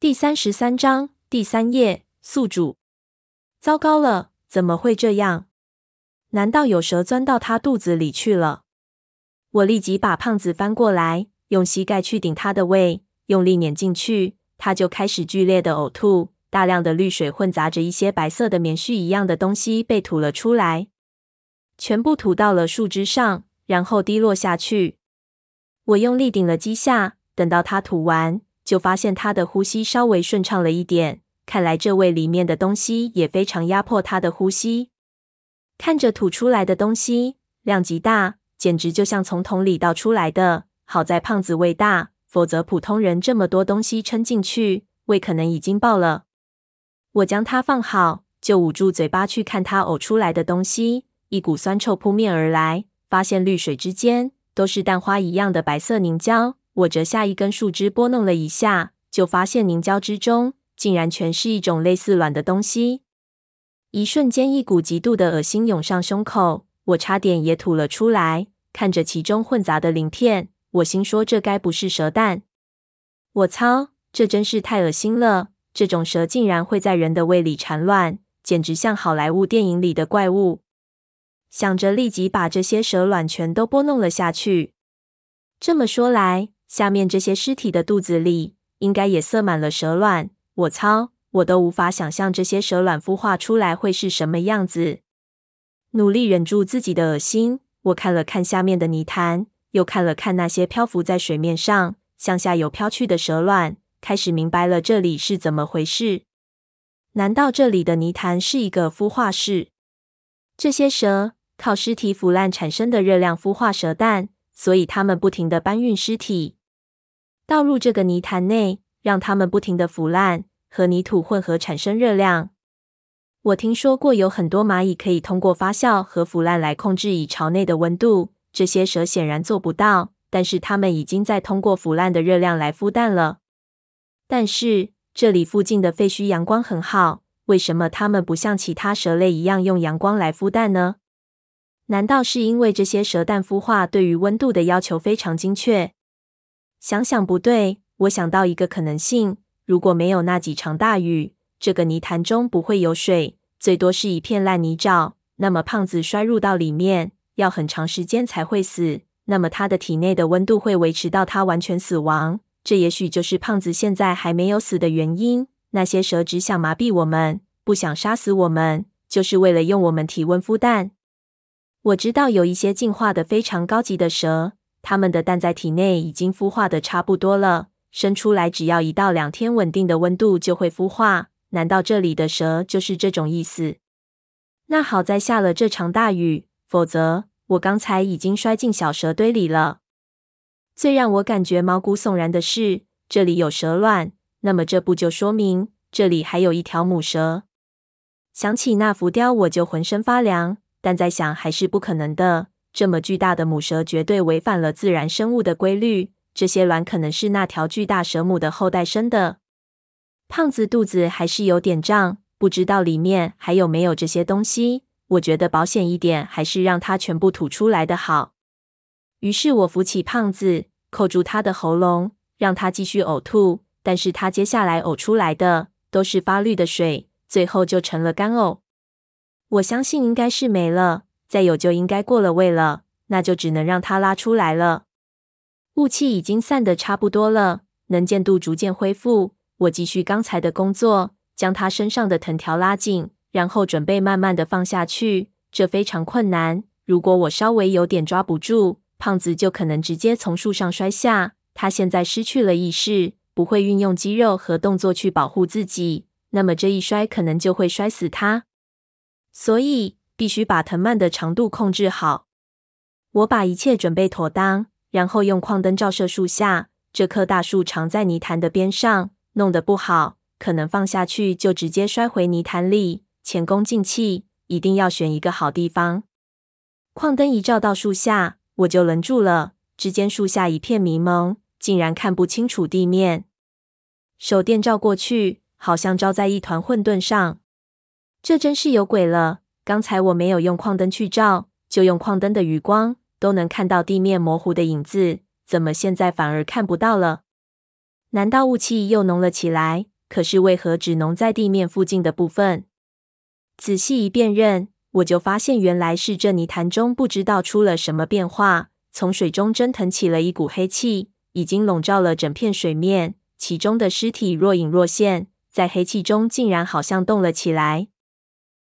第三十三章第三页宿主。糟糕了，怎么会这样？难道有蛇钻到他肚子里去了？我立即把胖子翻过来，用膝盖去顶他的胃，用力碾进去，他就开始剧烈的呕吐。大量的绿水混杂着一些白色的棉絮一样的东西被吐了出来，全部吐到了树枝上，然后滴落下去。我用力顶了几下，等到他吐完。就发现他的呼吸稍微顺畅了一点，看来这胃里面的东西也非常压迫他的呼吸。看着吐出来的东西量极大，简直就像从桶里倒出来的。好在胖子胃大，否则普通人这么多东西撑进去，胃可能已经爆了。我将它放好，就捂住嘴巴去看他呕出来的东西。一股酸臭扑面而来，发现绿水之间都是蛋花一样的白色凝胶。我折下一根树枝，拨弄了一下，就发现凝胶之中竟然全是一种类似卵的东西。一瞬间，一股极度的恶心涌上胸口，我差点也吐了出来。看着其中混杂的鳞片，我心说：这该不是蛇蛋？我操，这真是太恶心了！这种蛇竟然会在人的胃里产卵，简直像好莱坞电影里的怪物。想着，立即把这些蛇卵全都拨弄了下去。这么说来，下面这些尸体的肚子里应该也塞满了蛇卵。我操，我都无法想象这些蛇卵孵化出来会是什么样子。努力忍住自己的恶心，我看了看下面的泥潭，又看了看那些漂浮在水面上向下游飘去的蛇卵，开始明白了这里是怎么回事。难道这里的泥潭是一个孵化室？这些蛇靠尸体腐烂产生的热量孵化蛇蛋，所以它们不停地搬运尸体。倒入这个泥潭内，让它们不停地腐烂，和泥土混合产生热量。我听说过有很多蚂蚁可以通过发酵和腐烂来控制蚁巢内的温度，这些蛇显然做不到，但是它们已经在通过腐烂的热量来孵蛋了。但是这里附近的废墟阳光很好，为什么它们不像其他蛇类一样用阳光来孵蛋呢？难道是因为这些蛇蛋孵化对于温度的要求非常精确？想想不对，我想到一个可能性：如果没有那几场大雨，这个泥潭中不会有水，最多是一片烂泥沼。那么胖子摔入到里面，要很长时间才会死。那么他的体内的温度会维持到他完全死亡。这也许就是胖子现在还没有死的原因。那些蛇只想麻痹我们，不想杀死我们，就是为了用我们体温孵蛋。我知道有一些进化的非常高级的蛇。它们的蛋在体内已经孵化的差不多了，生出来只要一到两天稳定的温度就会孵化。难道这里的蛇就是这种意思？那好在下了这场大雨，否则我刚才已经摔进小蛇堆里了。最让我感觉毛骨悚然的是，这里有蛇卵，那么这不就说明这里还有一条母蛇？想起那浮雕，我就浑身发凉，但在想还是不可能的。这么巨大的母蛇绝对违反了自然生物的规律。这些卵可能是那条巨大蛇母的后代生的。胖子肚子还是有点胀，不知道里面还有没有这些东西。我觉得保险一点，还是让它全部吐出来的好。于是我扶起胖子，扣住他的喉咙，让他继续呕吐。但是他接下来呕出来的都是发绿的水，最后就成了干呕。我相信应该是没了。再有就应该过了味了，那就只能让它拉出来了。雾气已经散得差不多了，能见度逐渐恢复。我继续刚才的工作，将他身上的藤条拉紧，然后准备慢慢的放下去。这非常困难，如果我稍微有点抓不住，胖子就可能直接从树上摔下。他现在失去了意识，不会运用肌肉和动作去保护自己，那么这一摔可能就会摔死他。所以。必须把藤蔓的长度控制好。我把一切准备妥当，然后用矿灯照射树下。这棵大树长在泥潭的边上，弄得不好，可能放下去就直接摔回泥潭里。前功尽弃，一定要选一个好地方。矿灯一照到树下，我就愣住了。只见树下一片迷蒙，竟然看不清楚地面。手电照过去，好像照在一团混沌上。这真是有鬼了。刚才我没有用矿灯去照，就用矿灯的余光都能看到地面模糊的影子，怎么现在反而看不到了？难道雾气又浓了起来？可是为何只浓在地面附近的部分？仔细一辨认，我就发现原来是这泥潭中不知道出了什么变化，从水中蒸腾起了一股黑气，已经笼罩了整片水面。其中的尸体若隐若现，在黑气中竟然好像动了起来，